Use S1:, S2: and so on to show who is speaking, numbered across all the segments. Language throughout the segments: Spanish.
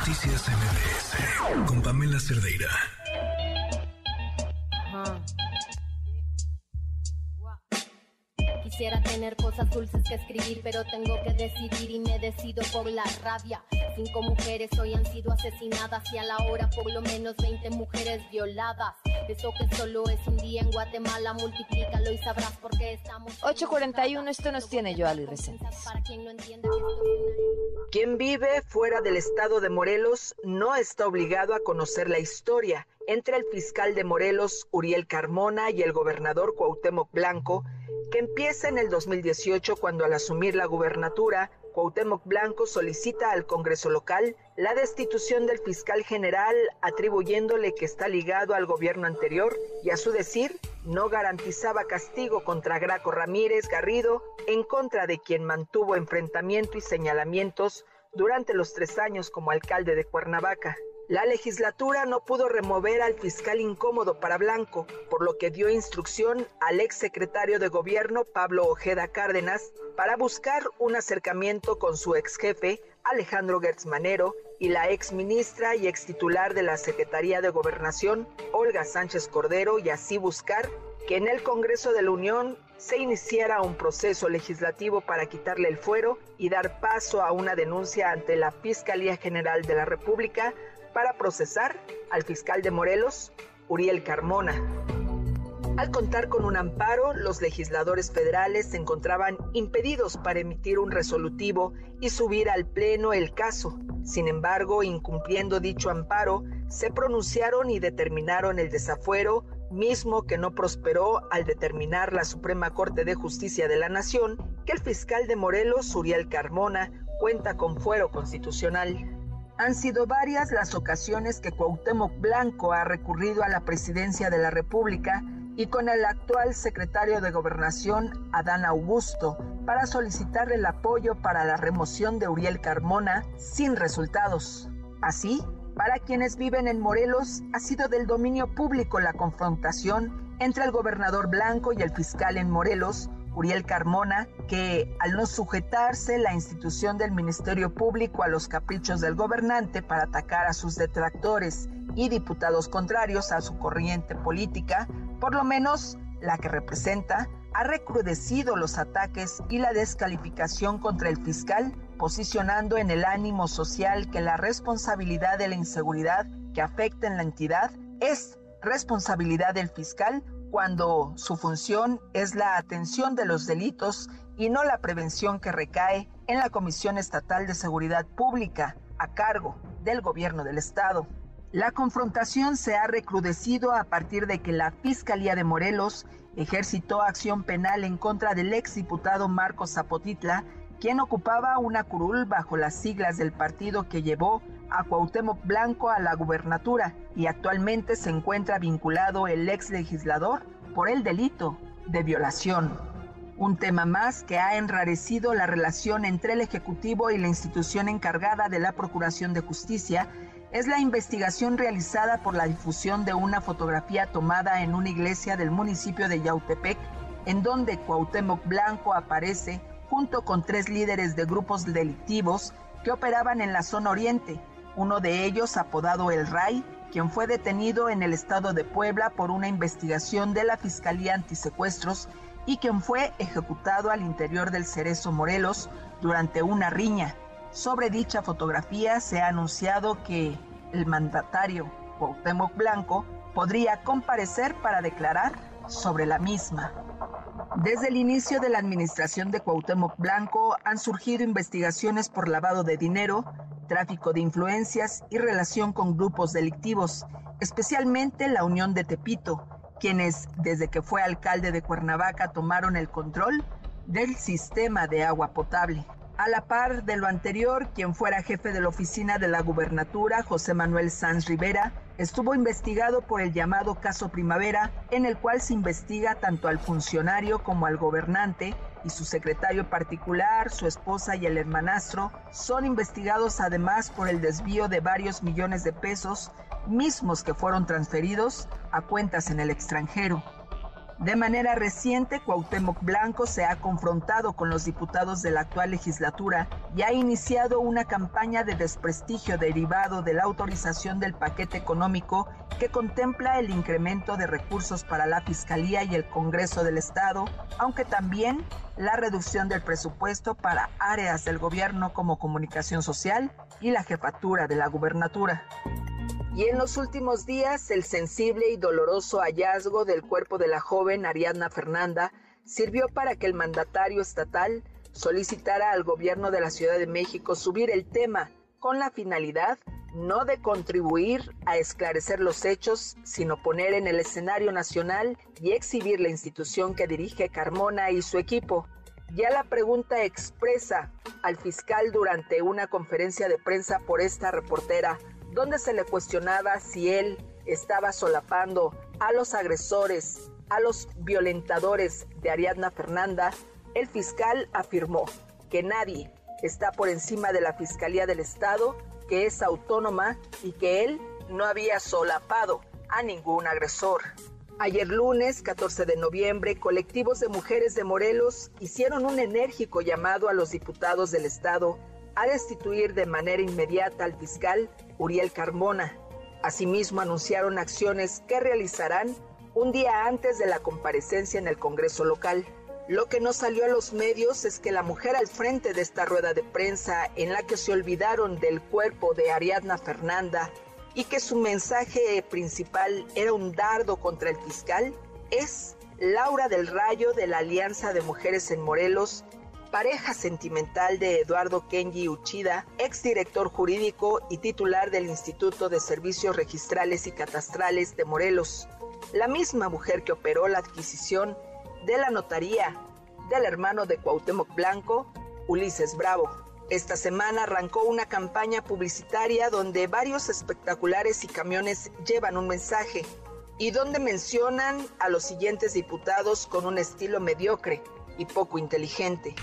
S1: Noticias MBS con Pamela Cerdeira.
S2: Quisiera tener cosas dulces que escribir, pero tengo que decidir y me decido por la rabia. Cinco mujeres hoy han sido asesinadas y a la hora por lo menos 20 mujeres violadas. Eso que solo es un día en Guatemala, multiplícalo y sabrás por qué estamos...
S3: 8.41, esto nos tiene yo, Ali Reséndiz.
S2: Quien
S4: vive fuera del estado de Morelos no está obligado a conocer la historia entre el fiscal de Morelos, Uriel Carmona, y el gobernador Cuauhtémoc Blanco, que empieza en el 2018 cuando al asumir la gubernatura, Cuauhtémoc Blanco solicita al Congreso local la destitución del fiscal general atribuyéndole que está ligado al gobierno anterior y a su decir no garantizaba castigo contra Graco Ramírez Garrido en contra de quien mantuvo enfrentamiento y señalamientos durante los tres años como alcalde de Cuernavaca. La legislatura no pudo remover al fiscal incómodo para Blanco, por lo que dio instrucción al ex secretario de gobierno Pablo Ojeda Cárdenas para buscar un acercamiento con su ex jefe Alejandro Gertz Manero y la ex ministra y ex titular de la Secretaría de Gobernación Olga Sánchez Cordero y así buscar que en el Congreso de la Unión se iniciara un proceso legislativo para quitarle el fuero y dar paso a una denuncia ante la Fiscalía General de la República para procesar al fiscal de Morelos, Uriel Carmona. Al contar con un amparo, los legisladores federales se encontraban impedidos para emitir un resolutivo y subir al Pleno el caso. Sin embargo, incumpliendo dicho amparo, se pronunciaron y determinaron el desafuero, mismo que no prosperó al determinar la Suprema Corte de Justicia de la Nación que el fiscal de Morelos, Uriel Carmona, cuenta con fuero constitucional. Han sido varias las ocasiones que Cuauhtémoc Blanco ha recurrido a la presidencia de la República y con el actual secretario de Gobernación, Adán Augusto, para solicitar el apoyo para la remoción de Uriel Carmona sin resultados. Así, para quienes viven en Morelos, ha sido del dominio público la confrontación entre el gobernador Blanco y el fiscal en Morelos, Uriel Carmona, que al no sujetarse la institución del Ministerio Público a los caprichos del gobernante para atacar a sus detractores y diputados contrarios a su corriente política, por lo menos la que representa, ha recrudecido los ataques y la descalificación contra el fiscal, posicionando en el ánimo social que la responsabilidad de la inseguridad que afecta en la entidad es responsabilidad del fiscal cuando su función es la atención de los delitos y no la prevención que recae en la Comisión Estatal de Seguridad Pública a cargo del gobierno del Estado. La confrontación se ha recrudecido a partir de que la Fiscalía de Morelos ejercitó acción penal en contra del exdiputado Marcos Zapotitla, quien ocupaba una curul bajo las siglas del partido que llevó a Cuauhtémoc Blanco a la gubernatura y actualmente se encuentra vinculado el ex legislador por el delito de violación. Un tema más que ha enrarecido la relación entre el Ejecutivo y la institución encargada de la Procuración de Justicia es la investigación realizada por la difusión de una fotografía tomada en una iglesia del municipio de Yautepec, en donde Cuauhtémoc Blanco aparece junto con tres líderes de grupos delictivos que operaban en la zona oriente, uno de ellos apodado El Ray, quien fue detenido en el estado de Puebla por una investigación de la Fiscalía Antisecuestros y quien fue ejecutado al interior del Cerezo Morelos durante una riña. Sobre dicha fotografía se ha anunciado que el mandatario Cuauhtémoc Blanco podría comparecer para declarar sobre la misma. Desde el inicio de la administración de Cuauhtémoc Blanco han surgido investigaciones por lavado de dinero, tráfico de influencias y relación con grupos delictivos, especialmente la Unión de Tepito, quienes desde que fue alcalde de Cuernavaca tomaron el control del sistema de agua potable. A la par de lo anterior, quien fuera jefe de la oficina de la gubernatura, José Manuel Sanz Rivera, estuvo investigado por el llamado caso Primavera, en el cual se investiga tanto al funcionario como al gobernante y su secretario particular, su esposa y el hermanastro son investigados además por el desvío de varios millones de pesos, mismos que fueron transferidos a cuentas en el extranjero. De manera reciente, Cuauhtémoc Blanco se ha confrontado con los diputados de la actual legislatura y ha iniciado una campaña de desprestigio derivado de la autorización del paquete económico que contempla el incremento de recursos para la Fiscalía y el Congreso del Estado, aunque también la reducción del presupuesto para áreas del gobierno como comunicación social y la jefatura de la gubernatura. Y en los últimos días, el sensible y doloroso hallazgo del cuerpo de la joven Ariadna Fernanda sirvió para que el mandatario estatal solicitara al gobierno de la Ciudad de México subir el tema con la finalidad no de contribuir a esclarecer los hechos, sino poner en el escenario nacional y exhibir la institución que dirige Carmona y su equipo. Ya la pregunta expresa al fiscal durante una conferencia de prensa por esta reportera donde se le cuestionaba si él estaba solapando a los agresores, a los violentadores de Ariadna Fernanda, el fiscal afirmó que nadie está por encima de la Fiscalía del Estado, que es autónoma y que él no había solapado a ningún agresor. Ayer lunes, 14 de noviembre, colectivos de mujeres de Morelos hicieron un enérgico llamado a los diputados del Estado a destituir de manera inmediata al fiscal Uriel Carmona. Asimismo, anunciaron acciones que realizarán un día antes de la comparecencia en el Congreso local. Lo que no salió a los medios es que la mujer al frente de esta rueda de prensa en la que se olvidaron del cuerpo de Ariadna Fernanda y que su mensaje principal era un dardo contra el fiscal es Laura del Rayo de la Alianza de Mujeres en Morelos pareja sentimental de Eduardo Kenji Uchida, exdirector jurídico y titular del Instituto de Servicios Registrales y Catastrales de Morelos, la misma mujer que operó la adquisición de la notaría del hermano de Cuauhtémoc Blanco, Ulises Bravo. Esta semana arrancó una campaña publicitaria donde varios espectaculares y camiones llevan un mensaje y donde mencionan a los siguientes diputados con un estilo mediocre y poco inteligente.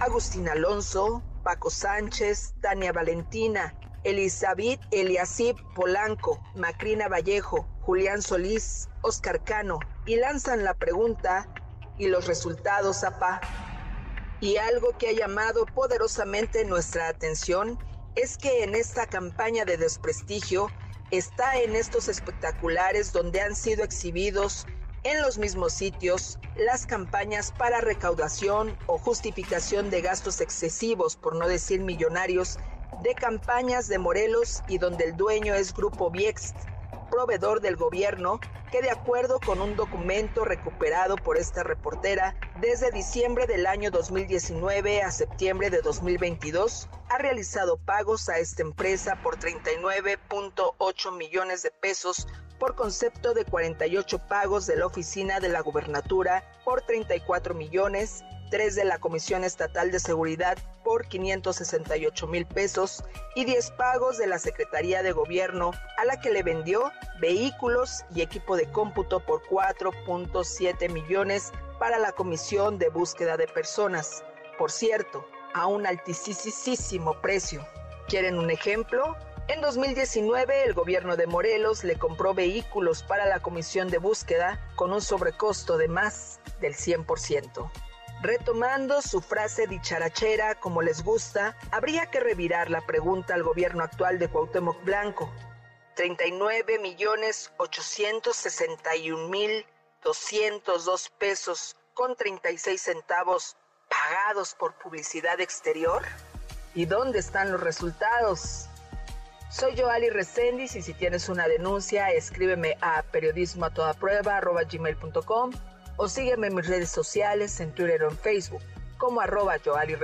S4: Agustín Alonso, Paco Sánchez, Tania Valentina, Elizabeth Eliasib Polanco, Macrina Vallejo, Julián Solís, Oscar Cano, y lanzan la pregunta y los resultados, APA. Y algo que ha llamado poderosamente nuestra atención es que en esta campaña de desprestigio está en estos espectaculares donde han sido exhibidos en los mismos sitios las campañas para recaudación o justificación de gastos excesivos, por no decir millonarios, de campañas de Morelos y donde el dueño es Grupo Viext, proveedor del gobierno, que de acuerdo con un documento recuperado por esta reportera, desde diciembre del año 2019 a septiembre de 2022, ha realizado pagos a esta empresa por 39.8 millones de pesos por concepto de 48 pagos de la oficina de la gubernatura por 34 millones, 3 de la Comisión Estatal de Seguridad por 568 mil pesos y 10 pagos de la Secretaría de Gobierno a la que le vendió vehículos y equipo de cómputo por 4.7 millones para la Comisión de Búsqueda de Personas. Por cierto, a un altísimo precio. ¿Quieren un ejemplo? En 2019, el gobierno de Morelos le compró vehículos para la comisión de búsqueda con un sobrecosto de más del 100%. Retomando su frase dicharachera, como les gusta, habría que revirar la pregunta al gobierno actual de Cuauhtémoc Blanco. 39 millones 861 mil 202 pesos con 36 centavos pagados por publicidad exterior. ¿Y dónde están los resultados? Soy Joali Resendiz y si tienes una denuncia, escríbeme a periodismo o sígueme en mis redes sociales en Twitter o en Facebook como arroba Joali